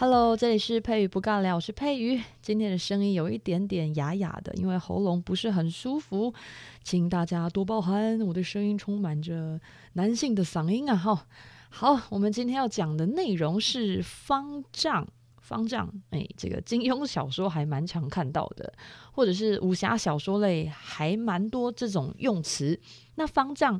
Hello，这里是佩瑜不尬聊，我是佩瑜。今天的声音有一点点哑哑的，因为喉咙不是很舒服，请大家多包涵。我的声音充满着男性的嗓音啊！哈，好，我们今天要讲的内容是方丈。方丈，哎，这个金庸小说还蛮常看到的，或者是武侠小说类还蛮多这种用词。那方丈。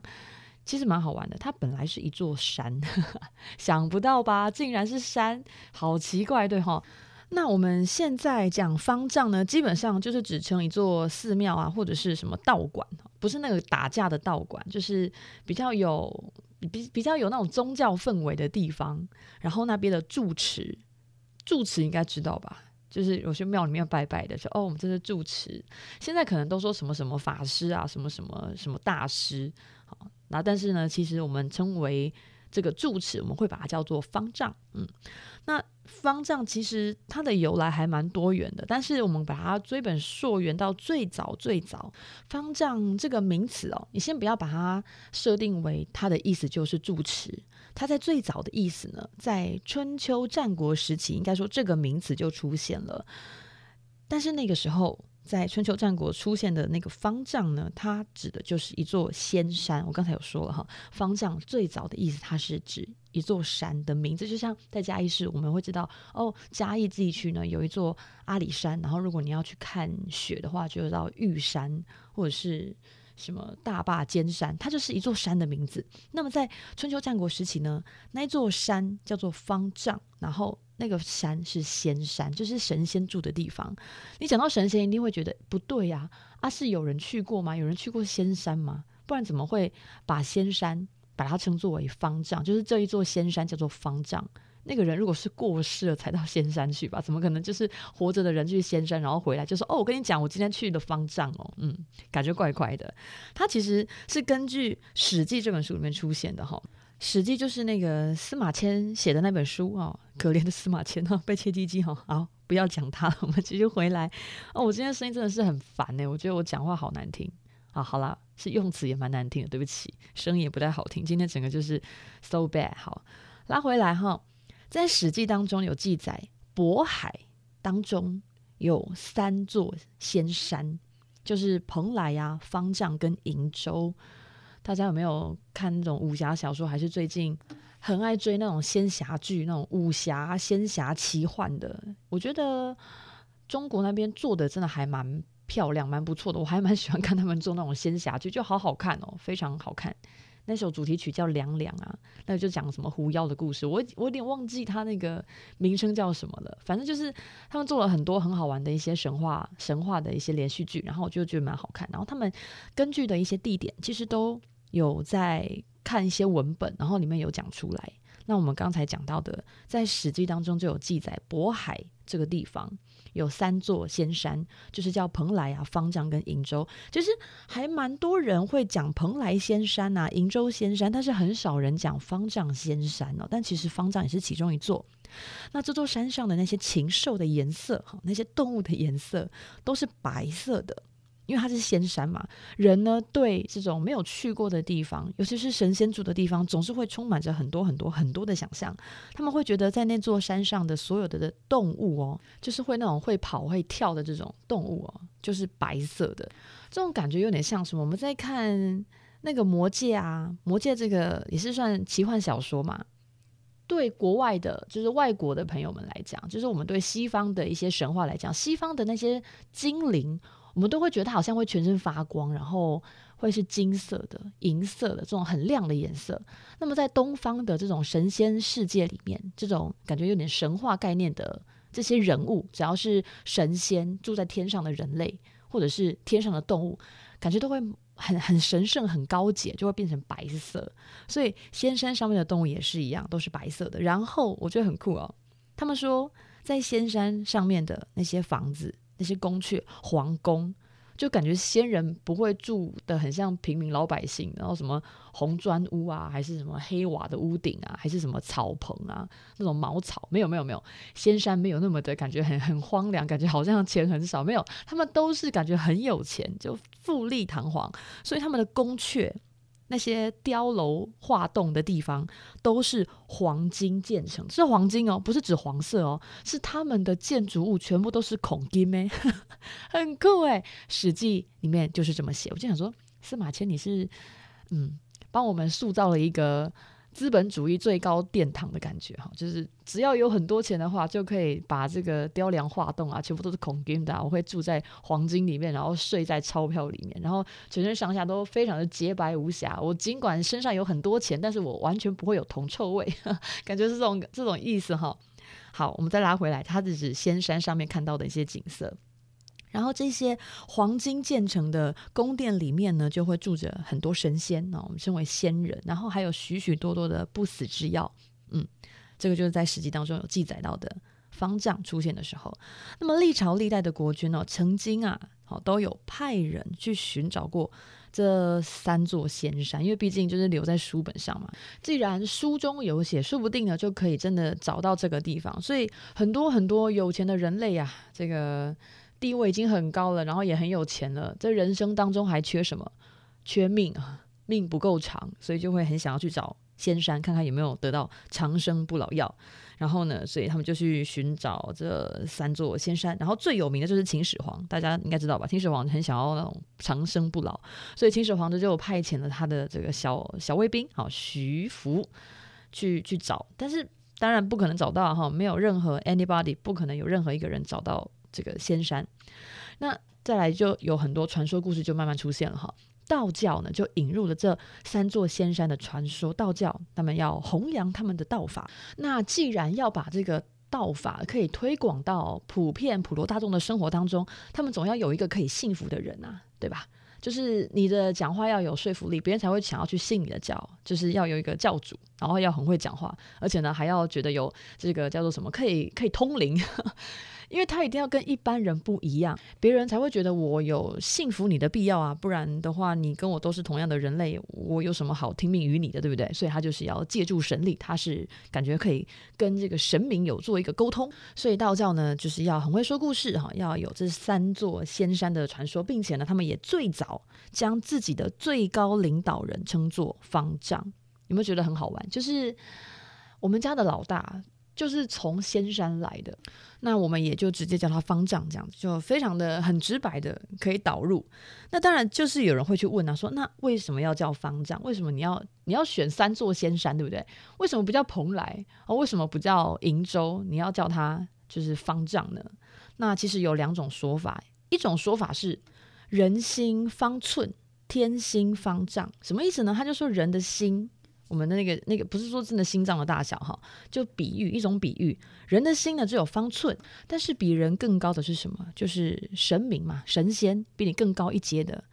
其实蛮好玩的，它本来是一座山，想不到吧？竟然是山，好奇怪，对哈？那我们现在讲方丈呢，基本上就是指称一座寺庙啊，或者是什么道馆，不是那个打架的道馆，就是比较有比比较有那种宗教氛围的地方。然后那边的住持，住持应该知道吧？就是有些庙里面拜拜的，说哦，我们这是住持。现在可能都说什么什么法师啊，什么什么什么大师，好。那但是呢，其实我们称为这个住持，我们会把它叫做方丈。嗯，那方丈其实它的由来还蛮多元的，但是我们把它追本溯源到最早最早，方丈这个名词哦，你先不要把它设定为它的意思就是住持，它在最早的意思呢，在春秋战国时期，应该说这个名词就出现了，但是那个时候。在春秋战国出现的那个方丈呢，它指的就是一座仙山。我刚才有说了哈，方丈最早的意思，它是指一座山的名字。就像在嘉义市，我们会知道哦，嘉义地区呢有一座阿里山，然后如果你要去看雪的话，就到玉山或者是什么大霸尖山，它就是一座山的名字。那么在春秋战国时期呢，那一座山叫做方丈，然后。那个山是仙山，就是神仙住的地方。你讲到神仙，一定会觉得不对呀、啊！啊，是有人去过吗？有人去过仙山吗？不然怎么会把仙山把它称作为方丈？就是这一座仙山叫做方丈。那个人如果是过世了才到仙山去吧？怎么可能就是活着的人去仙山，然后回来就说：“哦，我跟你讲，我今天去的方丈哦。”嗯，感觉怪怪的。他其实是根据《史记》这本书里面出现的哈。《史记》就是那个司马迁写的那本书哦，可怜的司马迁哈，被切鸡鸡哈，好，不要讲他了，我们继续回来哦。我今天声音真的是很烦呢，我觉得我讲话好难听啊。好啦，是用词也蛮难听的，对不起，声音也不太好听。今天整个就是 so bad。好，拉回来哈，在《史记》当中有记载，渤海当中有三座仙山，就是蓬莱呀、啊、方丈跟瀛洲。大家有没有看那种武侠小说？还是最近很爱追那种仙侠剧，那种武侠仙侠奇幻的？我觉得中国那边做的真的还蛮漂亮，蛮不错的。我还蛮喜欢看他们做那种仙侠剧，就好好看哦，非常好看。那首主题曲叫《凉凉》啊，那就讲什么狐妖的故事。我我有点忘记它那个名称叫什么了。反正就是他们做了很多很好玩的一些神话神话的一些连续剧，然后我就觉得蛮好看。然后他们根据的一些地点，其实都有在看一些文本，然后里面有讲出来。那我们刚才讲到的，在《史记》当中就有记载，渤海这个地方有三座仙山，就是叫蓬莱啊、方丈跟瀛洲。其实还蛮多人会讲蓬莱仙山啊、瀛洲仙山，但是很少人讲方丈仙山哦。但其实方丈也是其中一座。那这座山上的那些禽兽的颜色，哈，那些动物的颜色都是白色的。因为它是仙山嘛，人呢对这种没有去过的地方，尤其是神仙住的地方，总是会充满着很多很多很多的想象。他们会觉得在那座山上的所有的的动物哦，就是会那种会跑会跳的这种动物哦，就是白色的。这种感觉有点像什么？我们在看那个《魔戒》啊，《魔戒》这个也是算奇幻小说嘛。对国外的，就是外国的朋友们来讲，就是我们对西方的一些神话来讲，西方的那些精灵。我们都会觉得它好像会全身发光，然后会是金色的、银色的这种很亮的颜色。那么在东方的这种神仙世界里面，这种感觉有点神话概念的这些人物，只要是神仙住在天上的人类，或者是天上的动物，感觉都会很很神圣、很高洁，就会变成白色。所以仙山上面的动物也是一样，都是白色的。然后我觉得很酷哦，他们说在仙山上面的那些房子。那些宫阙、皇宫，就感觉仙人不会住的很像平民老百姓，然后什么红砖屋啊，还是什么黑瓦的屋顶啊，还是什么草棚啊，那种茅草，没有没有没有，仙山没有那么的感觉很很荒凉，感觉好像钱很少，没有，他们都是感觉很有钱，就富丽堂皇，所以他们的宫阙。那些碉楼画栋的地方都是黄金建成，是黄金哦，不是指黄色哦，是他们的建筑物全部都是孔金诶，很酷诶。《史记》里面就是这么写。我就想说，司马迁你是嗯，帮我们塑造了一个。资本主义最高殿堂的感觉哈，就是只要有很多钱的话，就可以把这个雕梁画栋啊，全部都是孔金的。我会住在黄金里面，然后睡在钞票里面，然后全身上下都非常的洁白无瑕。我尽管身上有很多钱，但是我完全不会有铜臭味，感觉是这种这种意思哈。好，我们再拉回来，它是指仙山上面看到的一些景色。然后这些黄金建成的宫殿里面呢，就会住着很多神仙，我们称为仙人。然后还有许许多多的不死之药，嗯，这个就是在史记当中有记载到的方丈出现的时候。那么历朝历代的国君哦，曾经啊，好都有派人去寻找过这三座仙山，因为毕竟就是留在书本上嘛。既然书中有写，说不定呢就可以真的找到这个地方。所以很多很多有钱的人类呀、啊，这个。地位已经很高了，然后也很有钱了，在人生当中还缺什么？缺命啊，命不够长，所以就会很想要去找仙山，看看有没有得到长生不老药。然后呢，所以他们就去寻找这三座仙山。然后最有名的就是秦始皇，大家应该知道吧？秦始皇很想要那种长生不老，所以秦始皇就派遣了他的这个小小卫兵，好徐福去去找。但是当然不可能找到哈，没有任何 anybody，不可能有任何一个人找到。这个仙山，那再来就有很多传说故事就慢慢出现了哈。道教呢就引入了这三座仙山的传说，道教他们要弘扬他们的道法。那既然要把这个道法可以推广到普遍普罗大众的生活当中，他们总要有一个可以信服的人啊，对吧？就是你的讲话要有说服力，别人才会想要去信你的教。就是要有一个教主，然后要很会讲话，而且呢还要觉得有这个叫做什么，可以可以通灵。因为他一定要跟一般人不一样，别人才会觉得我有信服你的必要啊，不然的话，你跟我都是同样的人类，我有什么好听命于你的，对不对？所以他就是要借助神力，他是感觉可以跟这个神明有做一个沟通。所以道教呢，就是要很会说故事哈，要有这三座仙山的传说，并且呢，他们也最早将自己的最高领导人称作方丈。有没有觉得很好玩？就是我们家的老大。就是从仙山来的，那我们也就直接叫他方丈，这样子就非常的很直白的可以导入。那当然就是有人会去问啊，说那为什么要叫方丈？为什么你要你要选三座仙山，对不对？为什么不叫蓬莱？哦，为什么不叫瀛洲？你要叫他就是方丈呢？那其实有两种说法，一种说法是人心方寸，天心方丈，什么意思呢？他就说人的心。我们的那个那个不是说真的心脏的大小哈，就比喻一种比喻，人的心呢只有方寸，但是比人更高的是什么？就是神明嘛，神仙比你更高一阶的，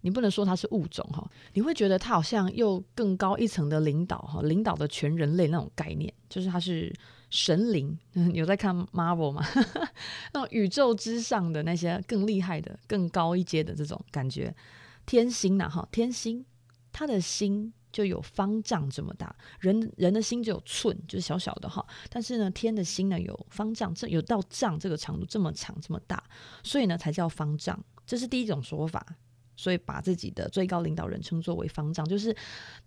你不能说他是物种哈，你会觉得他好像又更高一层的领导哈，领导的全人类那种概念，就是他是神灵。有在看 Marvel 吗？那种宇宙之上的那些更厉害的、更高一阶的这种感觉，天心呐哈，天心，他的心。就有方丈这么大，人人的心只有寸，就是小小的哈。但是呢，天的心呢有方丈，这有到丈这个长度这么长这么大，所以呢才叫方丈。这是第一种说法，所以把自己的最高领导人称作为方丈，就是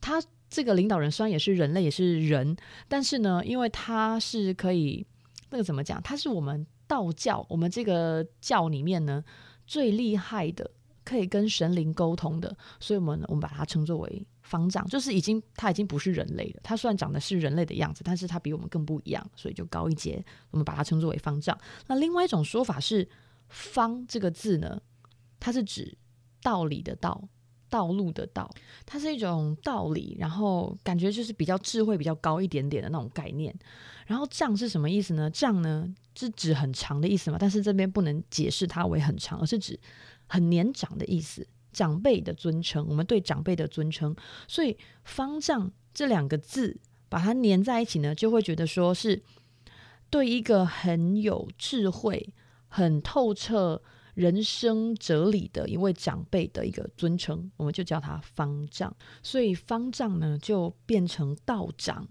他这个领导人虽然也是人类，也是人，但是呢，因为他是可以那个怎么讲，他是我们道教我们这个教里面呢最厉害的，可以跟神灵沟通的，所以我们我们把它称作为。方丈就是已经，他已经不是人类了。他虽然长得是人类的样子，但是他比我们更不一样，所以就高一阶。我们把它称作为方丈。那另外一种说法是“方”这个字呢，它是指道理的道，道路的道，它是一种道理，然后感觉就是比较智慧、比较高一点点的那种概念。然后“丈”是什么意思呢？“丈”呢是指很长的意思嘛，但是这边不能解释它为很长，而是指很年长的意思。长辈的尊称，我们对长辈的尊称，所以“方丈”这两个字把它连在一起呢，就会觉得说是对一个很有智慧、很透彻人生哲理的一位长辈的一个尊称，我们就叫他方丈。所以方丈呢，就变成道长。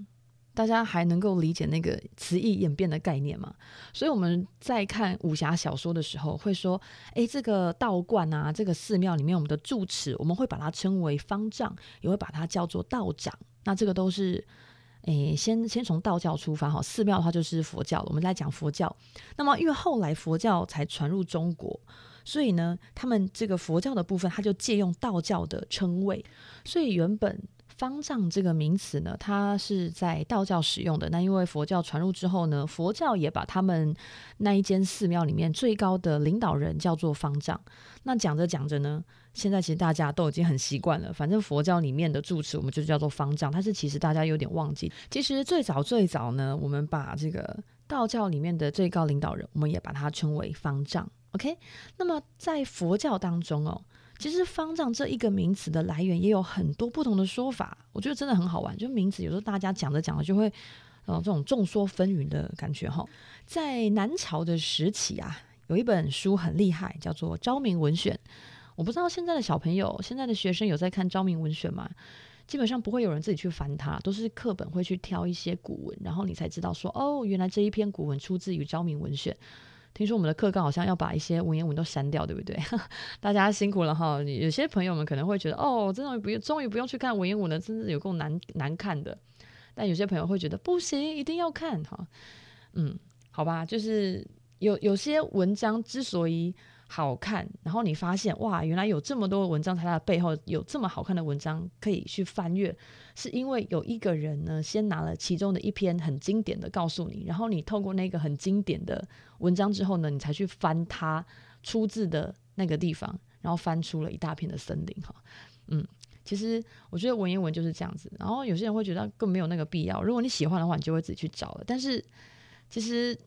大家还能够理解那个词义演变的概念吗？所以我们在看武侠小说的时候，会说：诶，这个道观啊，这个寺庙里面，我们的住持，我们会把它称为方丈，也会把它叫做道长。那这个都是，诶，先先从道教出发哈，寺庙的话就是佛教。我们来讲佛教。那么因为后来佛教才传入中国，所以呢，他们这个佛教的部分，他就借用道教的称谓，所以原本。方丈这个名词呢，它是在道教使用的。那因为佛教传入之后呢，佛教也把他们那一间寺庙里面最高的领导人叫做方丈。那讲着讲着呢，现在其实大家都已经很习惯了。反正佛教里面的住持我们就叫做方丈。但是其实大家有点忘记，其实最早最早呢，我们把这个道教里面的最高领导人，我们也把它称为方丈。OK，那么在佛教当中哦。其实“方丈”这一个名词的来源也有很多不同的说法，我觉得真的很好玩。就名词有时候大家讲着讲着就会，呃，这种众说纷纭的感觉哈。在南朝的时期啊，有一本书很厉害，叫做《昭明文选》。我不知道现在的小朋友、现在的学生有在看《昭明文选》吗？基本上不会有人自己去翻它，都是课本会去挑一些古文，然后你才知道说，哦，原来这一篇古文出自于《昭明文选》。听说我们的课纲好像要把一些文言文都删掉，对不对？大家辛苦了哈。有些朋友们可能会觉得，哦，真的不用，终于不用去看文言文了，真是有够难难看的。但有些朋友会觉得不行，一定要看哈。嗯，好吧，就是有有些文章之所以。好看，然后你发现哇，原来有这么多文章，它的背后有这么好看的文章可以去翻阅，是因为有一个人呢，先拿了其中的一篇很经典的告诉你，然后你透过那个很经典的文章之后呢，你才去翻它出自的那个地方，然后翻出了一大片的森林哈。嗯，其实我觉得文言文就是这样子，然后有些人会觉得更没有那个必要，如果你喜欢的话，你就会自己去找了。但是其实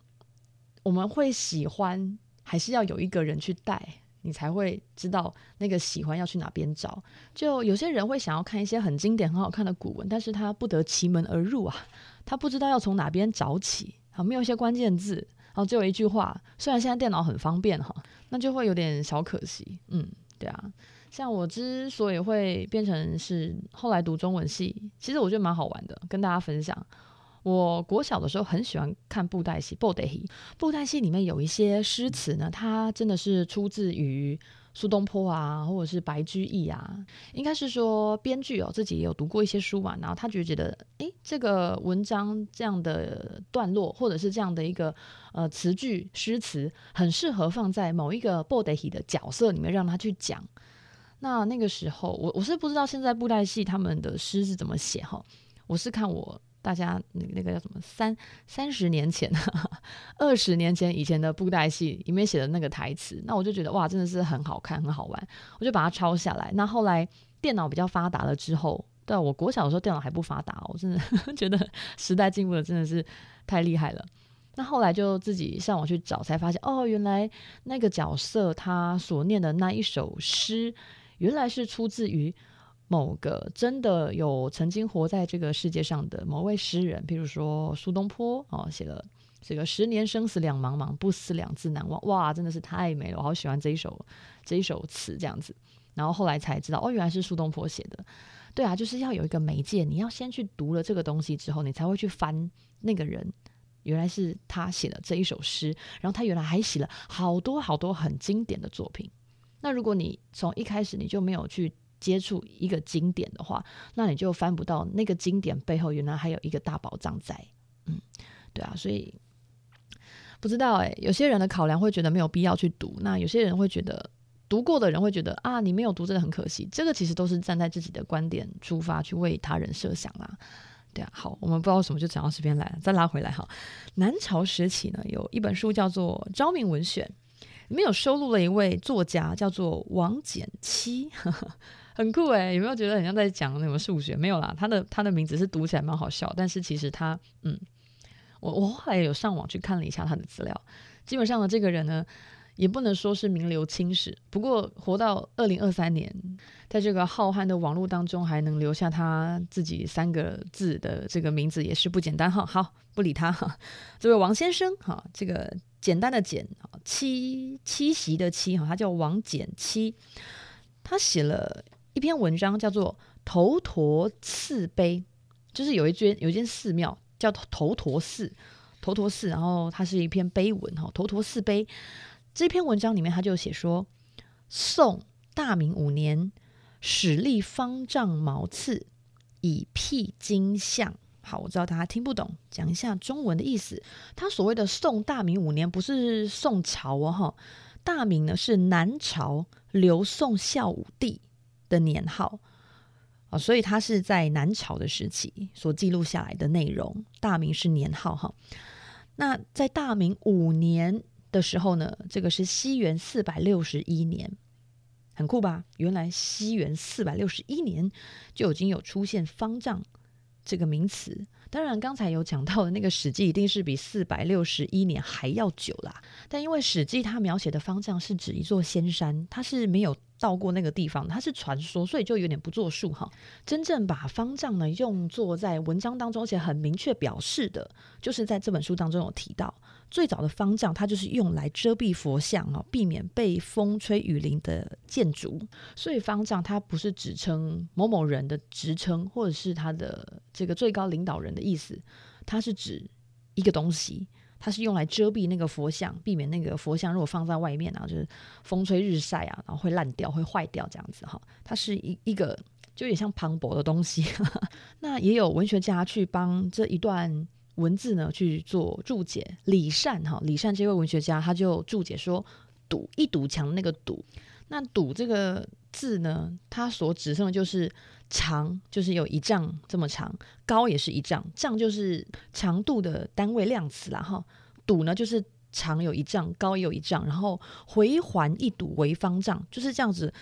我们会喜欢。还是要有一个人去带，你才会知道那个喜欢要去哪边找。就有些人会想要看一些很经典、很好看的古文，但是他不得其门而入啊，他不知道要从哪边找起啊，没有一些关键字，然后只有一句话。虽然现在电脑很方便哈，那就会有点小可惜。嗯，对啊，像我之所以会变成是后来读中文系，其实我觉得蛮好玩的，跟大家分享。我国小的时候很喜欢看布袋戏，布袋戏，布袋戏里面有一些诗词呢，它真的是出自于苏东坡啊，或者是白居易啊，应该是说编剧哦自己也有读过一些书嘛，然后他就觉得，诶，这个文章这样的段落，或者是这样的一个呃词句诗词，很适合放在某一个布袋戏的角色里面让他去讲。那那个时候，我我是不知道现在布袋戏他们的诗是怎么写哈，我是看我。大家那那个叫什么三三十年前、二十年前以前的布袋戏里面写的那个台词，那我就觉得哇，真的是很好看，很好玩，我就把它抄下来。那后来电脑比较发达了之后，对我国小的时候电脑还不发达，我真的 觉得时代进步的真的是太厉害了。那后来就自己上网去找，才发现哦，原来那个角色他所念的那一首诗，原来是出自于。某个真的有曾经活在这个世界上的某位诗人，比如说苏东坡哦，写了这个“十年生死两茫茫，不思量，自难忘”。哇，真的是太美了，我好喜欢这一首这一首词这样子。然后后来才知道，哦，原来是苏东坡写的。对啊，就是要有一个媒介，你要先去读了这个东西之后，你才会去翻那个人，原来是他写的这一首诗，然后他原来还写了好多好多很经典的作品。那如果你从一开始你就没有去。接触一个经典的话，那你就翻不到那个经典背后原来还有一个大宝藏在。嗯，对啊，所以不知道哎、欸，有些人的考量会觉得没有必要去读，那有些人会觉得读过的人会觉得啊，你没有读真的很可惜。这个其实都是站在自己的观点出发去为他人设想啦。对啊，好，我们不知道什么就讲到这边来了，再拉回来哈。南朝时期呢，有一本书叫做《昭明文选》，里面有收录了一位作家叫做王简七。很酷诶，有没有觉得很像在讲那种数学？没有啦，他的他的名字是读起来蛮好笑，但是其实他，嗯，我我后来有上网去看了一下他的资料，基本上呢，这个人呢，也不能说是名留青史，不过活到二零二三年，在这个浩瀚的网络当中还能留下他自己三个字的这个名字，也是不简单哈。好，不理他哈，这位王先生哈，这个。简单的简，七七夕的七哈，他叫王简七，他写了一篇文章叫做《头陀寺碑》，就是有一间有一间寺庙叫头陀寺，头陀寺，然后它是一篇碑文哈，《头陀寺碑》这篇文章里面他就写说，宋大明五年始立方丈茅刺，以辟金像。好，我知道大家听不懂，讲一下中文的意思。他所谓的宋大明五年，不是宋朝哦，哈，大明呢是南朝刘宋孝武帝的年号啊，所以他是在南朝的时期所记录下来的内容。大明是年号哈，那在大明五年的时候呢，这个是西元四百六十一年，很酷吧？原来西元四百六十一年就已经有出现方丈。这个名词，当然刚才有讲到的那个《史记》一定是比四百六十一年还要久啦。但因为《史记》它描写的方丈是指一座仙山，它是没有到过那个地方，它是传说，所以就有点不作数哈。真正把方丈呢用作在文章当中，而且很明确表示的，就是在这本书当中有提到。最早的方丈，它就是用来遮蔽佛像啊，避免被风吹雨淋的建筑。所以方丈它不是指称某某人的职称，或者是他的这个最高领导人的意思，它是指一个东西，它是用来遮蔽那个佛像，避免那个佛像如果放在外面啊，就是风吹日晒啊，然后会烂掉、会坏掉这样子哈。它是一一个就有点像磅礴的东西。那也有文学家去帮这一段。文字呢去做注解，李善哈，李善这位文学家他就注解说，堵一堵墙那个堵，那堵这个字呢，它所指称的就是长，就是有一丈这么长，高也是一丈，丈就是长度的单位量词啦哈，堵呢就是长有一丈，高也有一丈，然后回环一堵为方丈，就是这样子，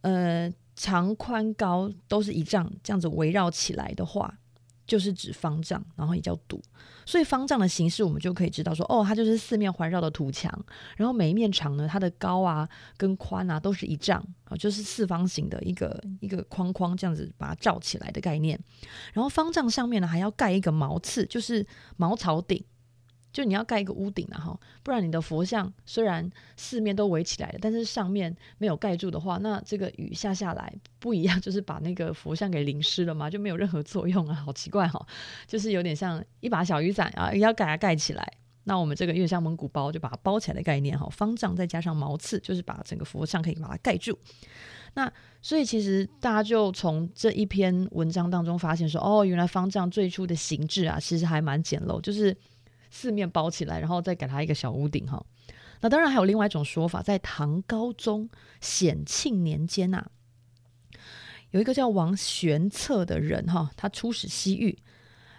呃，长宽高都是一丈，这样子围绕起来的话。就是指方丈，然后也叫堵，所以方丈的形式我们就可以知道说，哦，它就是四面环绕的土墙，然后每一面墙呢，它的高啊跟宽啊都是一丈啊，就是四方形的一个一个框框这样子把它罩起来的概念。然后方丈上面呢还要盖一个茅刺，就是茅草顶。就你要盖一个屋顶啊，哈，不然你的佛像虽然四面都围起来了，但是上面没有盖住的话，那这个雨下下来不一样，就是把那个佛像给淋湿了嘛，就没有任何作用啊，好奇怪哈，就是有点像一把小雨伞啊，要盖它盖起来。那我们这个有点像蒙古包，就把它包起来的概念哈，方丈再加上毛刺，就是把整个佛像可以把它盖住。那所以其实大家就从这一篇文章当中发现说，哦，原来方丈最初的形制啊，其实还蛮简陋，就是。四面包起来，然后再给他一个小屋顶哈。那当然还有另外一种说法，在唐高宗显庆年间呐、有一个叫王玄策的人哈，他出使西域，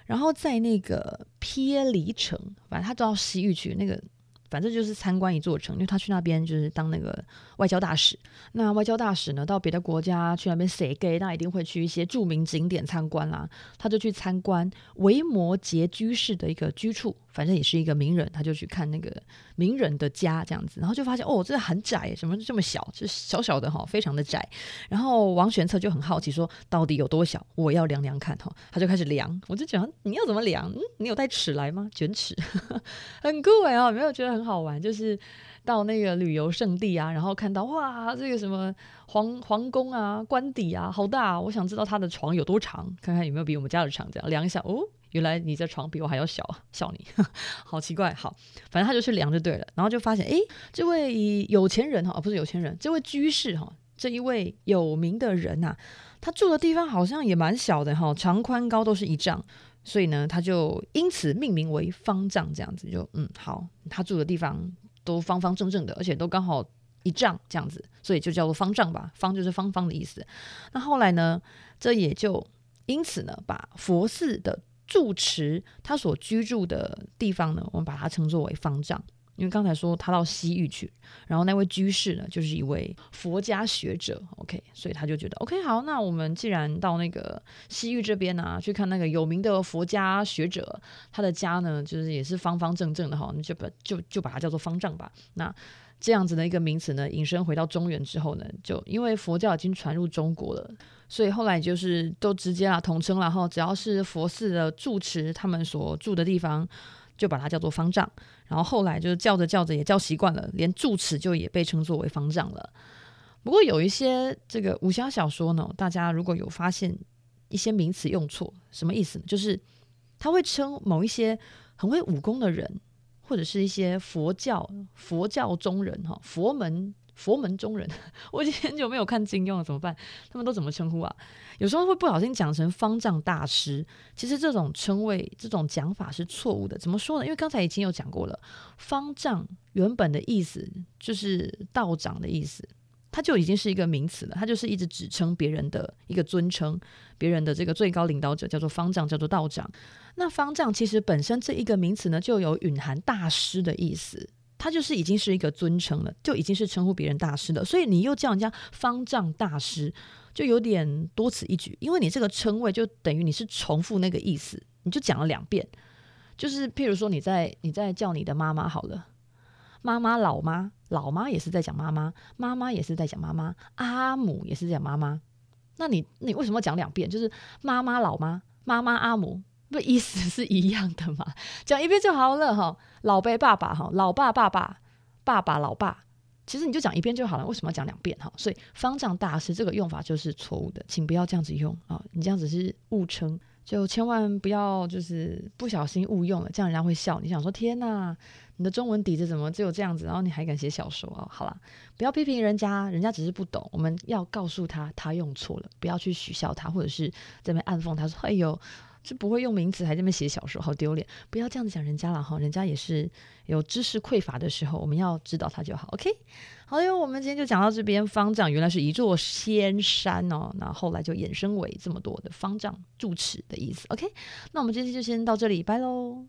然后在那个撇离城，反正他到西域去那个。反正就是参观一座城，因为他去那边就是当那个外交大使。那外交大使呢，到别的国家去那边赊给，那一定会去一些著名景点参观啦。他就去参观维摩詰居士的一个居处，反正也是一个名人，他就去看那个名人的家这样子，然后就发现哦，这很窄，怎么这么小？就小小的哈，非常的窄。然后王玄策就很好奇，说到底有多小？我要量量看哈。他就开始量，我就讲你要怎么量？嗯，你有带尺来吗？卷尺，很酷哎哦，没有觉得很。好玩，就是到那个旅游胜地啊，然后看到哇，这个什么皇皇宫啊、官邸啊，好大！我想知道他的床有多长，看看有没有比我们家的长。这样量一下，哦，原来你这床比我还要小，笑你，好奇怪。好，反正他就去量就对了，然后就发现，哎，这位有钱人哈，哦，不是有钱人，这位居士哈，这一位有名的人呐，他住的地方好像也蛮小的哈，长宽高都是一丈。所以呢，他就因此命名为方丈，这样子就嗯好，他住的地方都方方正正的，而且都刚好一丈这样子，所以就叫做方丈吧。方就是方方的意思。那后来呢，这也就因此呢，把佛寺的住持他所居住的地方呢，我们把它称作为方丈。因为刚才说他到西域去，然后那位居士呢，就是一位佛家学者，OK，所以他就觉得 OK 好，那我们既然到那个西域这边呢、去看那个有名的佛家学者，他的家呢，就是也是方方正正的哈，你就把就就把它叫做方丈吧。那这样子的一个名词呢，引申回到中原之后呢，就因为佛教已经传入中国了，所以后来就是都直接啊统称了哈，只要是佛寺的住持他们所住的地方。就把它叫做方丈。然后后来就是叫着叫着也叫习惯了，连住持就也被称作为方丈了。不过有一些这个武侠小说呢，大家如果有发现一些名词用错，什么意思呢？就是他会称某一些很会武功的人，或者是一些佛教佛教中人哈，佛门。佛门中人，我已经很久没有看金庸了，怎么办？他们都怎么称呼啊？有时候会不小心讲成方丈大师，其实这种称谓、这种讲法是错误的。怎么说呢？因为刚才已经有讲过了，方丈原本的意思就是道长的意思，他就已经是一个名词了，他就是一直指称别人的一个尊称，别人的这个最高领导者叫做方丈，叫做道长。那方丈其实本身这一个名词呢，就有蕴含大师的意思。他就是已经是一个尊称了，就已经是称呼别人大师了，所以你又叫人家方丈大师，就有点多此一举。因为你这个称谓就等于你是重复那个意思，你就讲了两遍。就是譬如说你在你在叫你的妈妈好了，妈妈老妈老妈也是在讲妈妈，妈妈也是在讲妈妈，阿母也是在讲妈妈。那你你为什么要讲两遍？就是妈妈老妈妈妈阿母。不，意思是一样的嘛？讲一遍就好了哈。老辈爸爸哈，老爸爸爸爸爸老爸，其实你就讲一遍就好了。为什么要讲两遍哈？所以方丈大师这个用法就是错误的，请不要这样子用啊！你这样子是误称，就千万不要就是不小心误用了，这样人家会笑。你想说天哪，你的中文底子怎么只有这样子？然后你还敢写小说哦？好啦，不要批评人家，人家只是不懂。我们要告诉他，他用错了，不要去取笑他，或者是在那边暗讽他说：“哎呦。”就不会用名词，还在那边写小说，好丢脸！不要这样子讲人家了哈，人家也是有知识匮乏的时候，我们要指导他就好。OK，好哟，我们今天就讲到这边。方丈原来是一座仙山哦，那后来就衍生为这么多的方丈住持的意思。OK，那我们今天就先到这里，拜喽。